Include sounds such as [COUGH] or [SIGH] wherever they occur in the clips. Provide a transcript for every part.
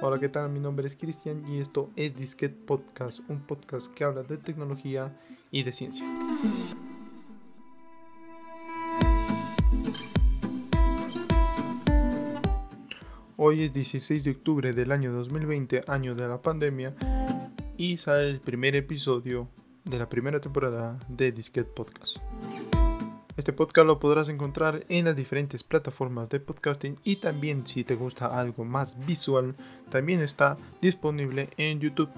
Hola, ¿qué tal? Mi nombre es Cristian y esto es Disquet Podcast, un podcast que habla de tecnología y de ciencia. Hoy es 16 de octubre del año 2020, año de la pandemia, y sale el primer episodio de la primera temporada de Disquet Podcast. Este podcast lo podrás encontrar en las diferentes plataformas de podcasting y también si te gusta algo más visual, también está disponible en YouTube.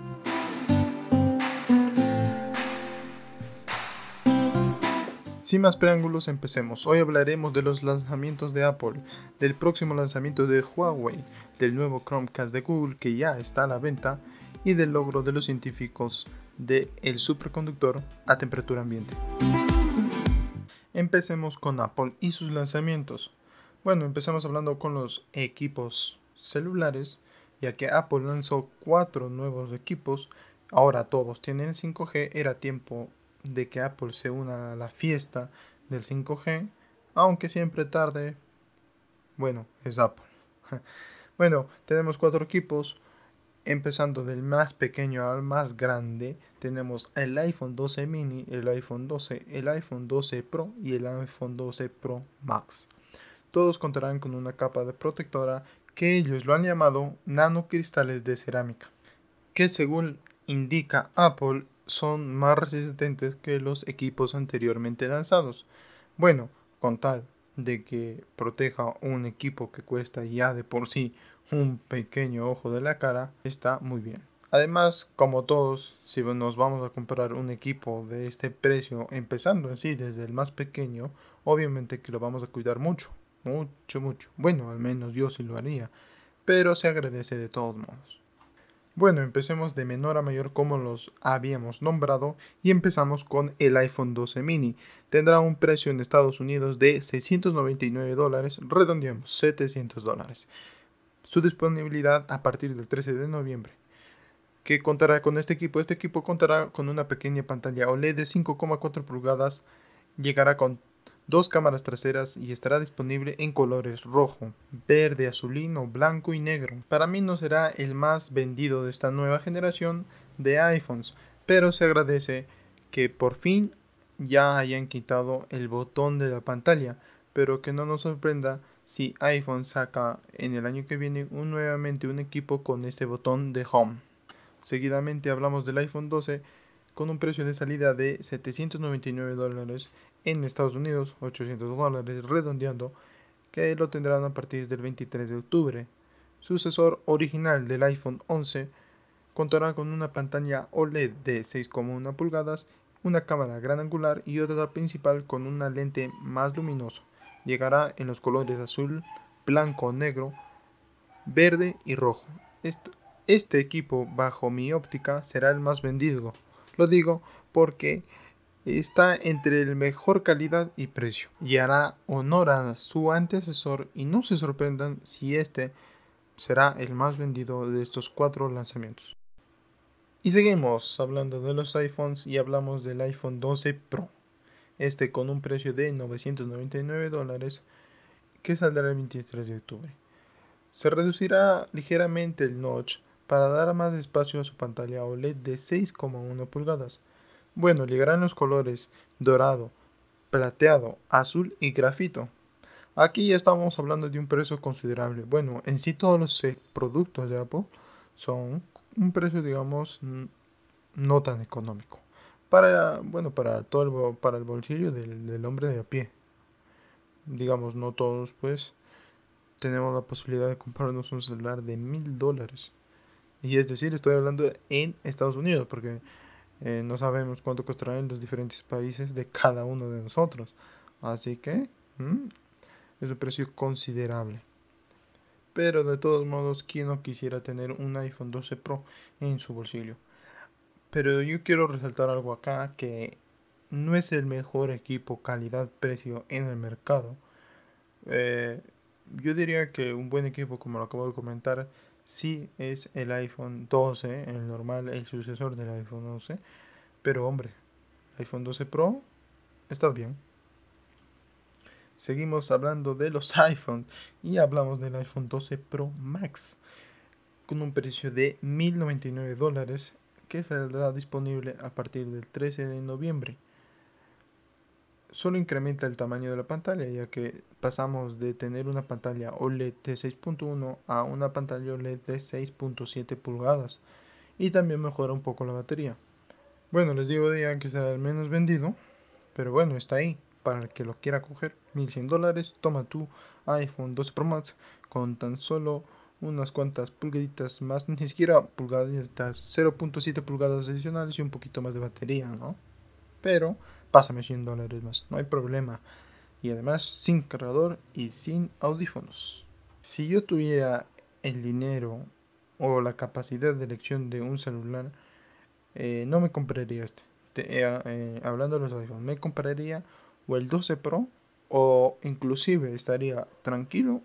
Sin más preámbulos, empecemos. Hoy hablaremos de los lanzamientos de Apple, del próximo lanzamiento de Huawei, del nuevo Chromecast de Google que ya está a la venta y del logro de los científicos del el superconductor a temperatura ambiente. Empecemos con Apple y sus lanzamientos. Bueno, empezamos hablando con los equipos celulares, ya que Apple lanzó cuatro nuevos equipos. Ahora todos tienen 5G. Era tiempo de que Apple se una a la fiesta del 5G, aunque siempre tarde. Bueno, es Apple. [LAUGHS] bueno, tenemos cuatro equipos empezando del más pequeño al más grande, tenemos el iPhone 12 mini, el iPhone 12, el iPhone 12 Pro y el iPhone 12 Pro Max. Todos contarán con una capa de protectora que ellos lo han llamado nanocristales de cerámica, que según indica Apple son más resistentes que los equipos anteriormente lanzados. Bueno, con tal de que proteja un equipo que cuesta ya de por sí un pequeño ojo de la cara, está muy bien. Además, como todos, si nos vamos a comprar un equipo de este precio, empezando en sí desde el más pequeño, obviamente que lo vamos a cuidar mucho, mucho, mucho. Bueno, al menos yo sí lo haría, pero se agradece de todos modos. Bueno, empecemos de menor a mayor como los habíamos nombrado y empezamos con el iPhone 12 mini. Tendrá un precio en Estados Unidos de 699 dólares, redondeamos 700 dólares. Su disponibilidad a partir del 13 de noviembre. ¿Qué contará con este equipo? Este equipo contará con una pequeña pantalla OLED de 5,4 pulgadas. Llegará con dos cámaras traseras y estará disponible en colores rojo, verde, azulino, blanco y negro. Para mí no será el más vendido de esta nueva generación de iPhones, pero se agradece que por fin ya hayan quitado el botón de la pantalla, pero que no nos sorprenda si iPhone saca en el año que viene un, nuevamente un equipo con este botón de Home. Seguidamente hablamos del iPhone 12 con un precio de salida de 799 dólares en Estados Unidos, 800 dólares redondeando, que lo tendrán a partir del 23 de octubre. Sucesor original del iPhone 11 contará con una pantalla OLED de 6,1 pulgadas, una cámara gran angular y otra principal con una lente más luminosa. Llegará en los colores azul, blanco, negro, verde y rojo. Este, equipo, bajo mi óptica, será el más vendido. Lo digo porque está entre el mejor calidad y precio y hará honor a su antecesor y no se sorprendan si este será el más vendido de estos cuatro lanzamientos. Y seguimos hablando de los iPhones y hablamos del iPhone 12 Pro. Este con un precio de 999 dólares que saldrá el 23 de octubre. Se reducirá ligeramente el notch para dar más espacio a su pantalla OLED de 6,1 pulgadas bueno, llegarán los colores dorado, plateado, azul y grafito. Aquí ya estamos hablando de un precio considerable. Bueno, en sí todos los eh, productos de Apple son un precio, digamos, no tan económico. Para, bueno, para todo el, para el bolsillo del, del hombre de a pie. Digamos, no todos, pues, tenemos la posibilidad de comprarnos un celular de mil dólares. Y es decir, estoy hablando en Estados Unidos, porque eh, no sabemos cuánto costará en los diferentes países de cada uno de nosotros. Así que es un precio considerable. Pero de todos modos, ¿quién no quisiera tener un iPhone 12 Pro en su bolsillo? Pero yo quiero resaltar algo acá que no es el mejor equipo calidad-precio en el mercado. Eh, yo diría que un buen equipo, como lo acabo de comentar, sí es el iPhone 12, el normal, el sucesor del iPhone 12. Pero hombre, iPhone 12 Pro está bien. Seguimos hablando de los [LAUGHS] iPhones y hablamos del iPhone 12 Pro Max. con un precio de 1099 dólares que saldrá disponible a partir del 13 de noviembre. Solo incrementa el tamaño de la pantalla ya que pasamos de tener una pantalla OLED de 6.1 a una pantalla OLED de 6.7 pulgadas y también mejora un poco la batería. Bueno, les digo ya que será el menos vendido, pero bueno, está ahí para el que lo quiera coger. 1100 dólares, toma tu iPhone 12 Pro Max con tan solo unas cuantas pulgaditas más, ni siquiera pulgaditas, 0.7 pulgadas adicionales y un poquito más de batería, ¿no? Pero pásame 100 dólares más, no hay problema. Y además sin cargador y sin audífonos. Si yo tuviera el dinero o la capacidad de elección de un celular, eh, no me compraría este. Eh, eh, hablando de los iPhones, me compraría o el 12 Pro o inclusive estaría tranquilo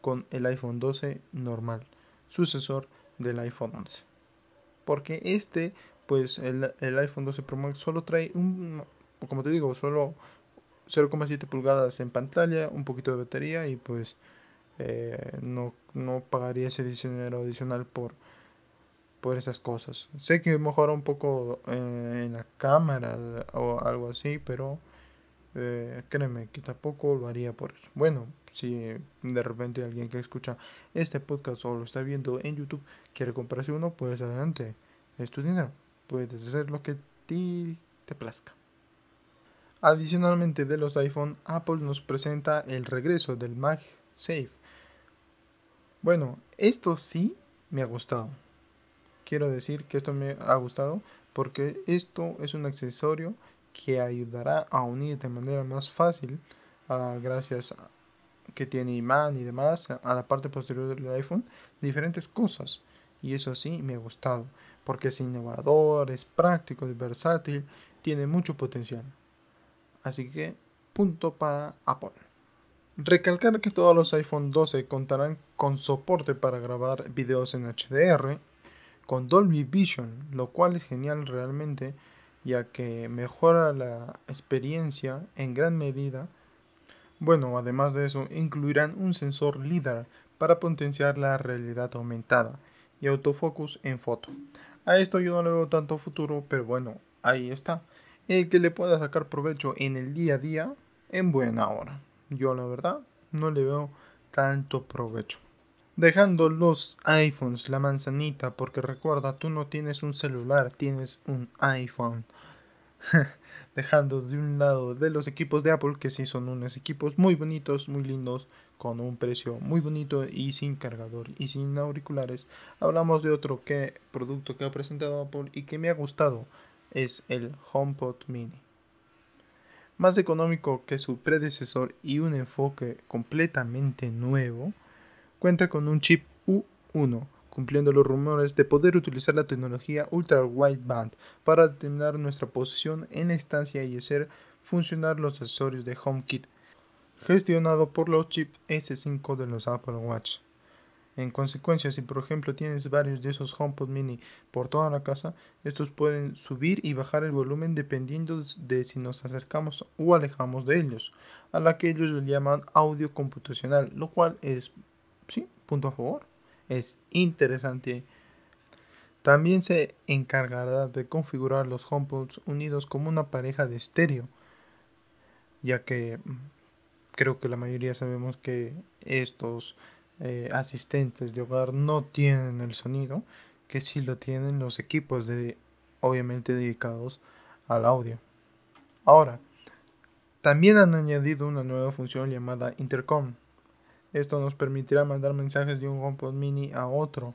con el iPhone 12 normal, sucesor del iPhone 11. Porque este, pues el, iPhone 12 Pro Max solo trae un, como te digo, solo 0,7 pulgadas en pantalla, un poquito de batería y pues eh, no, no pagaría ese dinero adicional por, por esas cosas. Sé que mejora un poco eh, en la cámara o algo así, pero eh, créeme que tampoco lo haría por eso. Bueno, si de repente alguien que escucha este podcast o lo está viendo en YouTube quiere comprarse uno, pues adelante, es tu dinero. Puedes hacer lo que ti te plazca. Adicionalmente de los iPhone, Apple nos presenta el regreso del MagSafe. Bueno, esto sí me ha gustado. Quiero decir que esto me ha gustado porque esto es un accesorio que ayudará a unir de manera más fácil, uh, gracias a que tiene imán y demás, a la parte posterior del iPhone, diferentes cosas. Y eso sí me ha gustado, porque es innovador, es práctico, es versátil, tiene mucho potencial. Así que, punto para Apple. Recalcar que todos los iPhone 12 contarán con soporte para grabar videos en HDR, con Dolby Vision, lo cual es genial realmente ya que mejora la experiencia en gran medida. Bueno, además de eso, incluirán un sensor LIDAR para potenciar la realidad aumentada y autofocus en foto. A esto yo no le veo tanto futuro, pero bueno, ahí está. El que le pueda sacar provecho en el día a día, en buena hora. Yo la verdad no le veo tanto provecho dejando los iPhones, la manzanita, porque recuerda, tú no tienes un celular, tienes un iPhone. [LAUGHS] dejando de un lado de los equipos de Apple, que sí son unos equipos muy bonitos, muy lindos, con un precio muy bonito y sin cargador y sin auriculares. Hablamos de otro producto que ha presentado Apple y que me ha gustado, es el HomePod Mini. Más económico que su predecesor y un enfoque completamente nuevo, cuenta con un chip U1, cumpliendo los rumores de poder utilizar la tecnología Ultra Wideband para determinar nuestra posición en la estancia y hacer funcionar los accesorios de HomeKit, gestionado por los chips S5 de los Apple Watch. En consecuencia, si por ejemplo tienes varios de esos HomePod mini por toda la casa, estos pueden subir y bajar el volumen dependiendo de si nos acercamos o alejamos de ellos, a la que ellos le llaman audio computacional, lo cual es sí, punto a favor. Es interesante. También se encargará de configurar los HomePods unidos como una pareja de estéreo, ya que mm, creo que la mayoría sabemos que estos eh, asistentes de hogar no tienen el sonido, que sí lo tienen los equipos de obviamente dedicados al audio. Ahora, también han añadido una nueva función llamada Intercom, esto nos permitirá mandar mensajes de un HomePod mini a otro,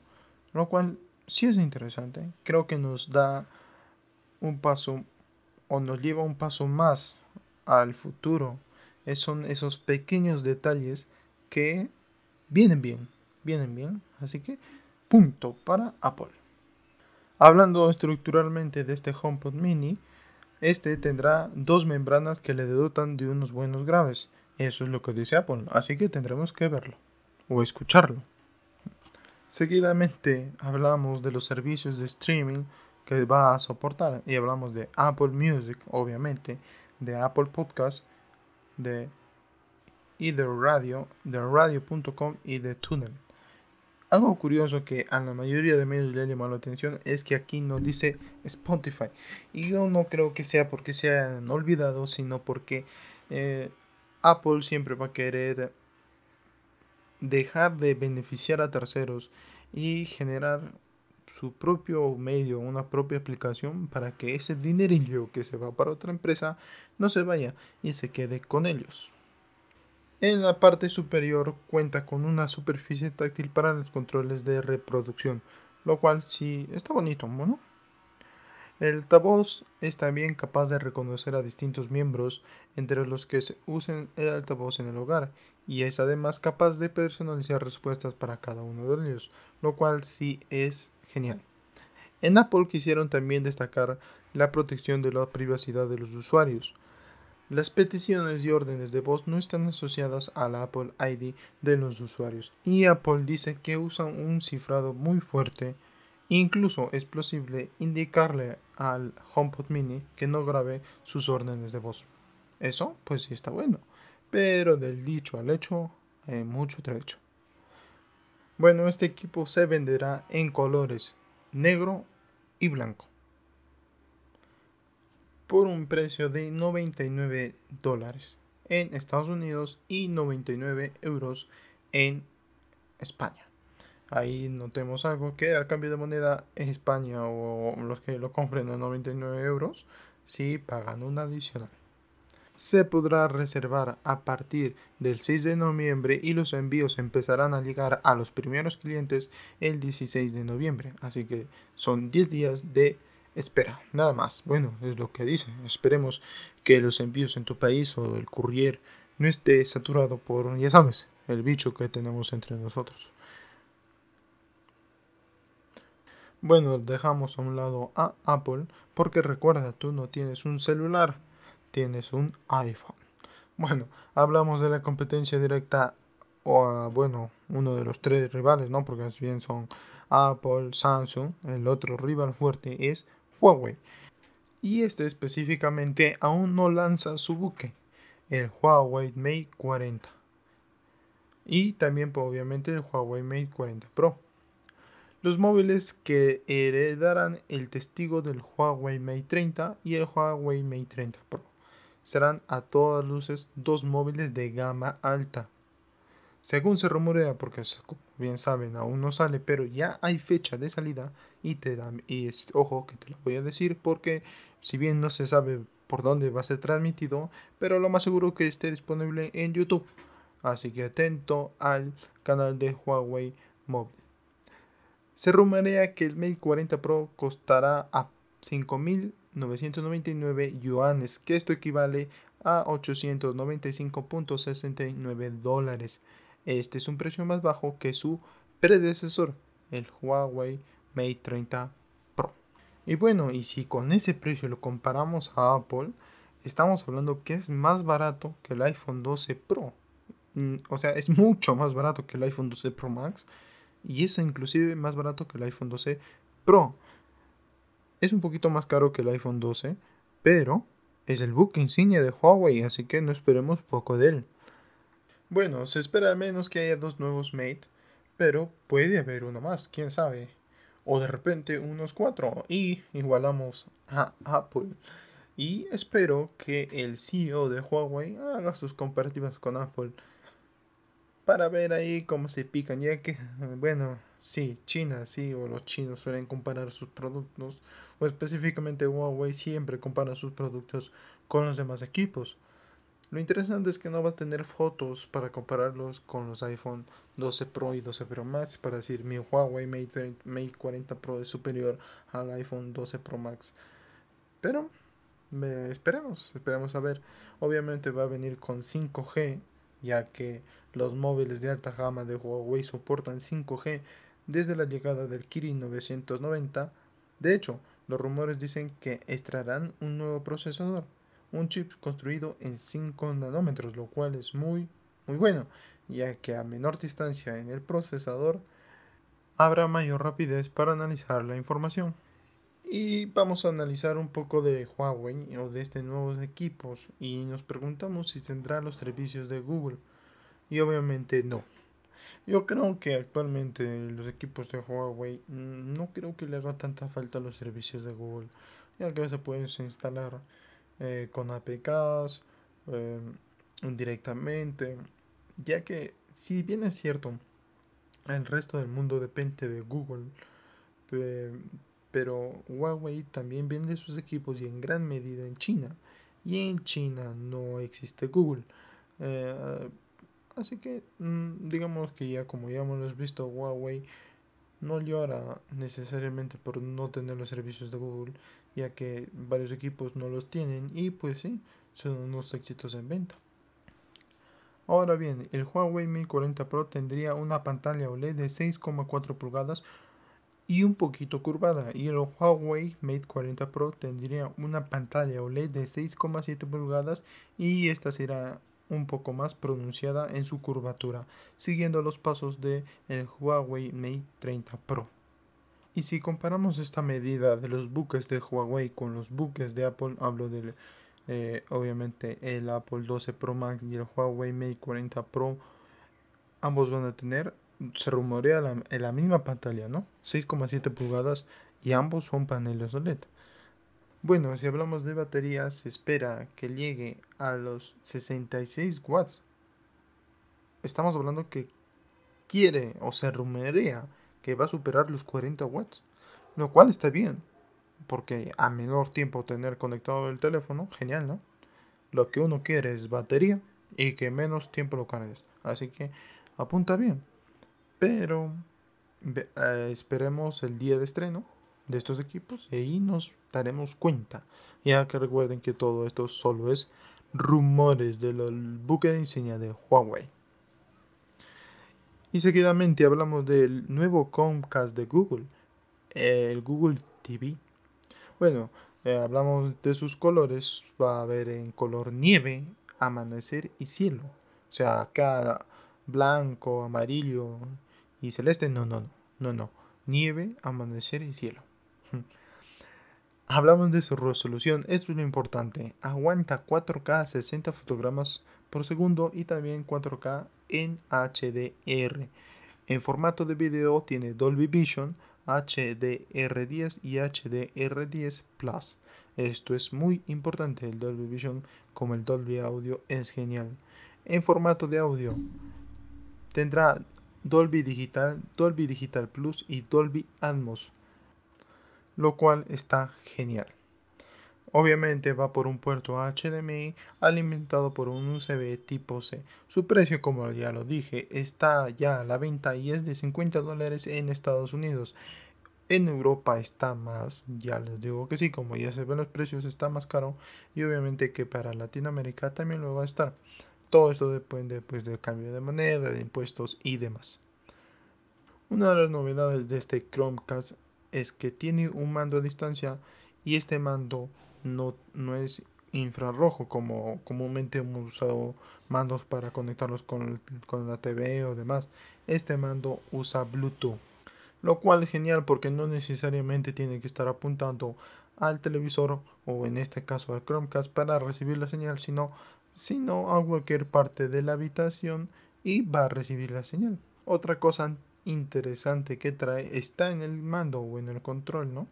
lo cual sí es interesante. Creo que nos da un paso o nos lleva un paso más al futuro. Es, son esos pequeños detalles que vienen bien, vienen bien. Así que punto para Apple. Hablando estructuralmente de este HomePod mini, este tendrá dos membranas que le dotan de unos buenos graves. Eso es lo que dice Apple, así que tendremos que verlo o escucharlo. Seguidamente hablamos de los servicios de streaming que va a soportar y hablamos de Apple Music, obviamente, de Apple Podcast, de Either Radio, de radio.com y de Tunnel. Algo curioso que a la mayoría de medios le llamado la atención es que aquí no dice Spotify. Y yo no creo que sea porque se hayan olvidado, sino porque eh, Apple siempre va a querer dejar de beneficiar a terceros y generar su propio medio, una propia aplicación para que ese dinerillo que se va para otra empresa no se vaya y se quede con ellos. En la parte superior cuenta con una superficie táctil para los controles de reproducción, lo cual sí está bonito, ¿no? El altavoz es también capaz de reconocer a distintos miembros entre los que se usen el altavoz en el hogar y es además capaz de personalizar respuestas para cada uno de ellos, lo cual sí es genial. En Apple quisieron también destacar la protección de la privacidad de los usuarios, las peticiones y órdenes de voz no están asociadas al Apple ID de los usuarios y Apple dice que usan un cifrado muy fuerte. Incluso es posible indicarle al HomePod Mini que no grabe sus órdenes de voz. Eso pues sí está bueno, pero del dicho al hecho hay mucho trecho. Bueno, este equipo se venderá en colores negro y blanco por un precio de 99 dólares en Estados Unidos y 99 euros en España. Ahí notemos algo que al cambio de moneda en España o los que lo compren a 99 euros, sí pagan un adicional. Se podrá reservar a partir del 6 de noviembre y los envíos empezarán a llegar a los primeros clientes el 16 de noviembre. Así que son 10 días de espera, nada más. Bueno, es lo que dice. Esperemos que los envíos en tu país o el courier no esté saturado por, ya sabes, el bicho que tenemos entre nosotros. Bueno, dejamos a un lado a Apple porque recuerda, tú no tienes un celular, tienes un iPhone. Bueno, hablamos de la competencia directa o, bueno, uno de los tres rivales, ¿no? Porque más bien son Apple, Samsung. El otro rival fuerte es Huawei. Y este específicamente aún no lanza su buque, el Huawei Mate 40. Y también pues, obviamente el Huawei Mate 40 Pro. Los móviles que heredarán el testigo del Huawei Mate 30 y el Huawei Mate 30 Pro serán a todas luces dos móviles de gama alta. Según se rumorea, porque bien saben aún no sale, pero ya hay fecha de salida, y te dan y ojo que te lo voy a decir porque si bien no se sabe por dónde va a ser transmitido, pero lo más seguro que esté disponible en YouTube. Así que atento al canal de Huawei Móvil. Se rumorea que el Mate 40 Pro costará a 5.999 yuanes, que esto equivale a 895.69 dólares. Este es un precio más bajo que su predecesor, el Huawei Mate 30 Pro. Y bueno, y si con ese precio lo comparamos a Apple, estamos hablando que es más barato que el iPhone 12 Pro. Mm, o sea, es mucho más barato que el iPhone 12 Pro Max. Y es inclusive más barato que el iPhone 12 Pro. Es un poquito más caro que el iPhone 12, pero es el book insignia de Huawei, así que no esperemos poco de él. Bueno, se espera al menos que haya dos nuevos Mate, pero puede haber uno más, quién sabe o de repente unos cuatro y igualamos a Apple. Y espero que el CEO de Huawei haga sus comparativas con Apple para ver ahí cómo se pican, ya que, [LAUGHS] bueno, sí, China, sí, o los chinos suelen comparar sus productos, o específicamente Huawei siempre compara sus productos con los demás equipos. Lo interesante es que no va a tener fotos para compararlos con los iPhone 12 Pro y 12 Pro Max para decir mi Huawei Mate, Mate 40 Pro es superior al iPhone 12 Pro Max. Pero esperemos, esperemos a ver. Obviamente va a venir con 5G, ya que los móviles de alta gama de Huawei soportan 5G desde la llegada del Kirin 990. De hecho, los rumores dicen que extraerán un nuevo procesador un chip construido en 5 nanómetros, lo cual es muy, muy bueno, ya que a menor distancia en el procesador habrá mayor rapidez para analizar la información. Y vamos a analizar un poco de Huawei o de estos nuevos equipos y nos preguntamos si tendrá los servicios de Google. Y obviamente no. Yo creo que actualmente los equipos de Huawei mm, no creo que le haga tanta falta los servicios de Google, ya que se pueden instalar eh, con APKs eh, directamente, ya que si bien es cierto, el resto del mundo depende de Google, pero Huawei también vende sus equipos y en gran medida en China, y en China no existe Google. Eh, así que mm, digamos que ya como ya hemos visto Huawei no llora necesariamente por no tener los servicios de Google, ya que varios equipos no los tienen y pues sí, son unos éxitos en venta. Ahora bien, el Huawei Mate 40 Pro tendría una pantalla OLED de 6,4 pulgadas y un poquito curvada y el Huawei Mate 40 Pro tendría una pantalla OLED de 6,7 pulgadas y esta será un poco más pronunciada en su curvatura, siguiendo los pasos del el Huawei Mate 30 Pro. Y si comparamos esta medida de los buques de Huawei con los buques de Apple, hablo del eh, obviamente el Apple 12 Pro Max y el Huawei Mate 40 Pro, ambos van a tener, se rumorea en la misma pantalla, ¿no? 6,7 pulgadas y ambos son paneles OLED. Bueno, si hablamos de batería, se espera que llegue a los 66 watts. Estamos hablando que quiere o se rumorea que va a superar los 40 watts, lo cual está bien, porque a menor tiempo tener conectado el teléfono, genial, ¿no? Lo que uno quiere es batería y que menos tiempo lo cargues. Así que apunta bien. Pero eh, esperemos el día de estreno de estos equipos y ahí nos daremos cuenta. Ya que recuerden que todo esto solo es rumores del buque de insignia de Huawei. Y seguidamente hablamos del nuevo Chromecast de Google, el Google TV. Bueno, eh, hablamos de sus colores, va a haber en color nieve, amanecer y cielo. O sea, acá blanco, amarillo y celeste, no, no, no, no, no. Nieve, amanecer y cielo. [LAUGHS] Hablamos de su resolución, esto es lo importante. Aguanta 4K 60 fotogramas por segundo y también 4K en HDR. En formato de video tiene Dolby Vision, HDR10 y HDR10 Plus. Esto es muy importante, el Dolby Vision como el Dolby Audio es genial. En formato de audio tendrá Dolby Digital, Dolby Digital Plus y Dolby Atmos lo cual está genial. Obviamente va por un puerto HDMI alimentado por un USB tipo C. Su precio, como ya lo dije, está ya a la venta y es de 50 dólares en Estados Unidos. En Europa está más, ya les digo que sí, como ya se ven los precios está más caro y obviamente que para Latinoamérica también lo va a estar. Todo esto depende pues, del cambio de moneda, de impuestos y demás. Una de las novedades de este Chromecast es que tiene un mando a distancia y este mando no, no es infrarrojo como comúnmente hemos usado mandos para conectarlos con, con la TV o demás. Este mando usa Bluetooth, lo cual es genial porque no necesariamente tiene que estar apuntando al televisor o en este caso al Chromecast para recibir la señal, sino, sino a cualquier parte de la habitación y va a recibir la señal. Otra cosa interesante que trae está en el mando o en el control, ¿no?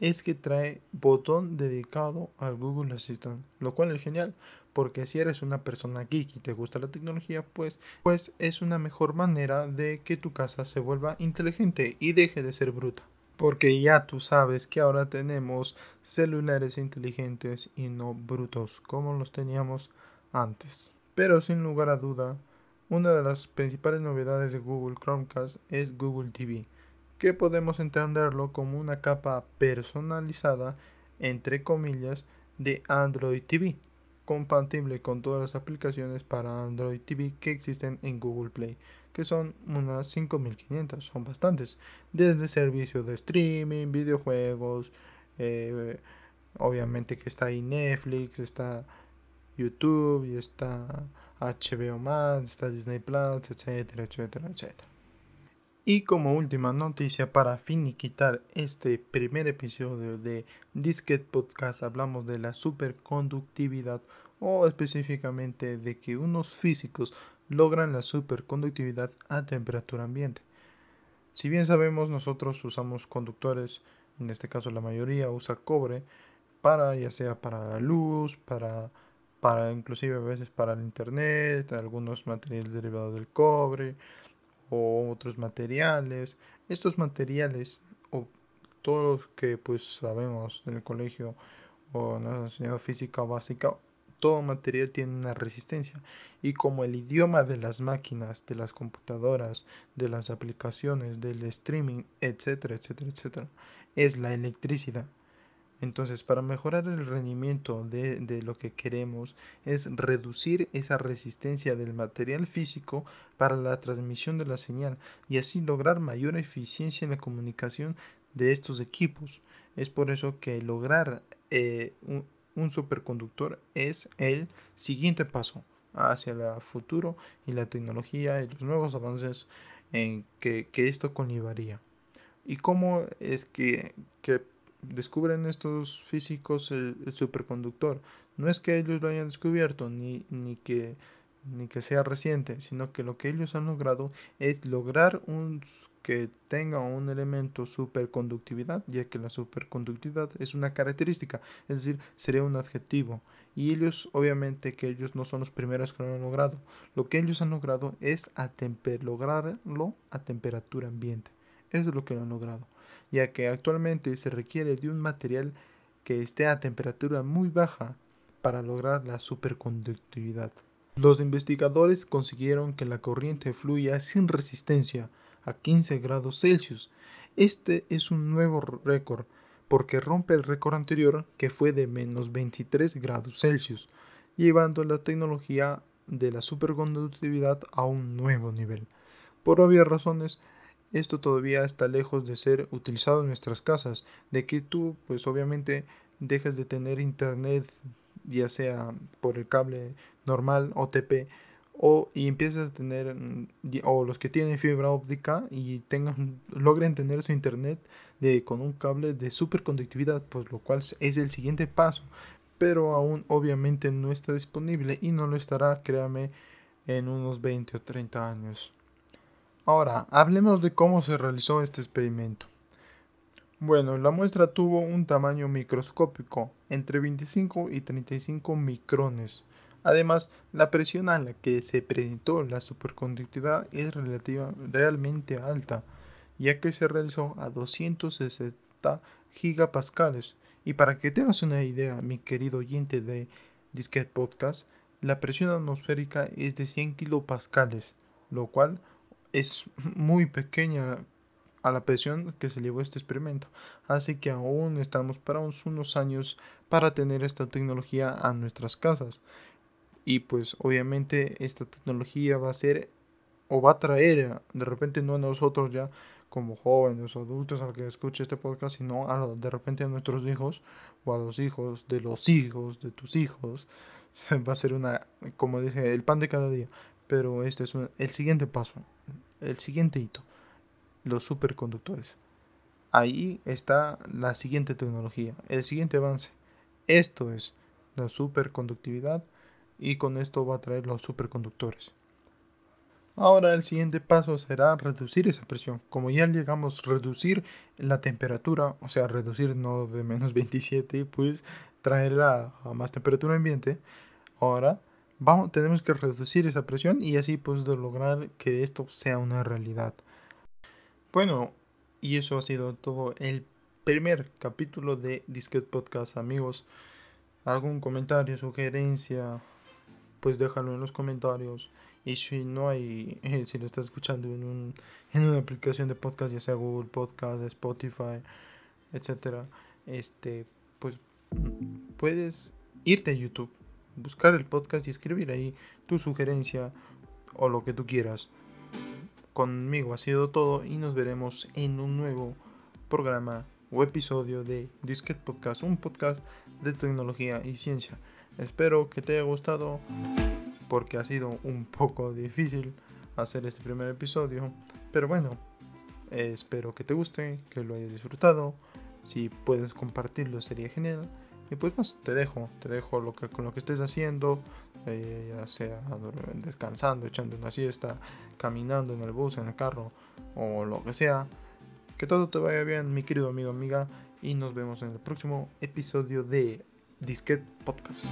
Es que trae botón dedicado al Google Assistant, lo cual es genial, porque si eres una persona geek y te gusta la tecnología, pues, pues es una mejor manera de que tu casa se vuelva inteligente y deje de ser bruta. Porque ya tú sabes que ahora tenemos celulares inteligentes y no brutos como los teníamos antes. Pero sin lugar a duda, una de las principales novedades de Google Chromecast es Google TV, que podemos entenderlo como una capa personalizada, entre comillas, de Android TV, compatible con todas las aplicaciones para Android TV que existen en Google Play, que son unas 5500, son bastantes, desde servicios de streaming, videojuegos, eh, obviamente que está ahí Netflix, está YouTube y está HBO Max, está Disney Plus, etcétera, etcétera, etcétera. Y como última noticia para finiquitar este primer episodio de Disket Podcast hablamos de la superconductividad o específicamente de que unos físicos logran la superconductividad a temperatura ambiente. Si bien sabemos, nosotros usamos conductores, en este caso la mayoría usa cobre, para ya sea para la luz, para, para inclusive a veces para el internet, algunos materiales derivados del cobre o otros materiales. Estos materiales o todos los que pues sabemos en el colegio o en la enseñado física básica todo material tiene una resistencia. Y como el idioma de las máquinas, de las computadoras, de las aplicaciones, del streaming, etcétera, etcétera, etcétera, es la electricidad. Entonces, para mejorar el rendimiento de, lo que queremos es reducir esa resistencia del material físico para la transmisión de la señal y así lograr mayor eficiencia en la comunicación de estos equipos. Es por eso que lograr eh, un, un superconductor es el siguiente paso hacia el futuro y la tecnología y los nuevos avances en que, esto conllevaría. ¿Y cómo es que, descubren estos físicos el, superconductor? No es que ellos lo hayan descubierto ni, ni, que, ni que sea reciente, sino que lo que ellos han logrado es lograr un que tenga un elemento superconductividad, ya que la superconductividad es una característica, es decir, sería un adjetivo. Y ellos, obviamente, que ellos no son los primeros que lo han logrado. Lo que ellos han logrado es a lograrlo a temperatura ambiente. Eso es lo que lo han logrado, ya que actualmente se requiere de un material que esté a temperatura muy baja para lograr la superconductividad. Los investigadores consiguieron que la corriente fluya sin resistencia, a 15 grados Celsius. Este es un nuevo récord porque rompe el récord anterior que fue de menos 23 grados Celsius, llevando la tecnología de la superconductividad a un nuevo nivel. Por obvias razones, esto todavía está lejos de ser utilizado en nuestras casas, de que tú pues obviamente dejas de tener internet ya sea por el cable normal OTP o y empiezas a tener mm, o los que tienen fibra óptica y tengan logren tener su internet de con un cable de superconductividad pues lo cual es el siguiente paso. Pero aún obviamente no está disponible y no lo estará créame en unos 20 o 30 años. Ahora hablemos de cómo se realizó este experimento. Bueno, la muestra tuvo un tamaño microscópico entre 25 y 35 micrones Además, la presión a la que se presentó la superconductividad es relativa, realmente alta, ya que se realizó a 260 gigapascales. Y para que tengas una idea, mi querido oyente de Disquet Podcast, la presión atmosférica es de 100 kilopascales, lo cual es muy pequeña a la presión que se llevó este experimento. Así que aún estamos para unos años para tener esta tecnología a nuestras casas y pues obviamente esta tecnología va a ser o va a traer de repente no a nosotros ya como jóvenes o adultos al que escuche este podcast, sino a, de repente a nuestros hijos o a los hijos de los hijos de tus hijos. [LAUGHS] Va a ser una, como dije, el pan de cada día. Pero este es el siguiente paso, el siguiente hito, los superconductores. Ahí está la siguiente tecnología, el siguiente avance. Esto es la superconductividad y con esto va a traer los superconductores. Ahora el siguiente paso será reducir esa presión. Como ya llegamos a reducir la temperatura, o sea, reducir no de menos [LAUGHS] 27, pues traerla a más temperatura ambiente. Ahora vamos, tenemos que reducir esa presión y así pues lograr que esto sea una realidad. Bueno, y eso ha sido todo el primer capítulo de Disquet Podcast, amigos. ¿Algún comentario, sugerencia? pues déjalo en los comentarios. Y si no hay, [LAUGHS] si lo estás escuchando en, un, en una aplicación de podcast, ya sea Google Podcast, Spotify, etcétera, este, pues puedes irte a YouTube, buscar el podcast y escribir ahí tu sugerencia o lo que tú quieras. Conmigo ha sido todo y nos veremos en un nuevo programa o episodio de Disket Podcast, un podcast de tecnología y ciencia. Espero que te haya gustado porque ha sido un poco difícil hacer este primer episodio. Pero bueno, espero que te guste, que lo hayas disfrutado. Si puedes compartirlo sería genial. Y pues más te dejo, te dejo lo que, con lo que estés haciendo, eh, ya sea descansando, echando una siesta, caminando en el bus, en el carro o lo que sea. Que todo te vaya bien, mi querido amigo, amiga, y nos vemos en el próximo episodio de Disquet Podcast.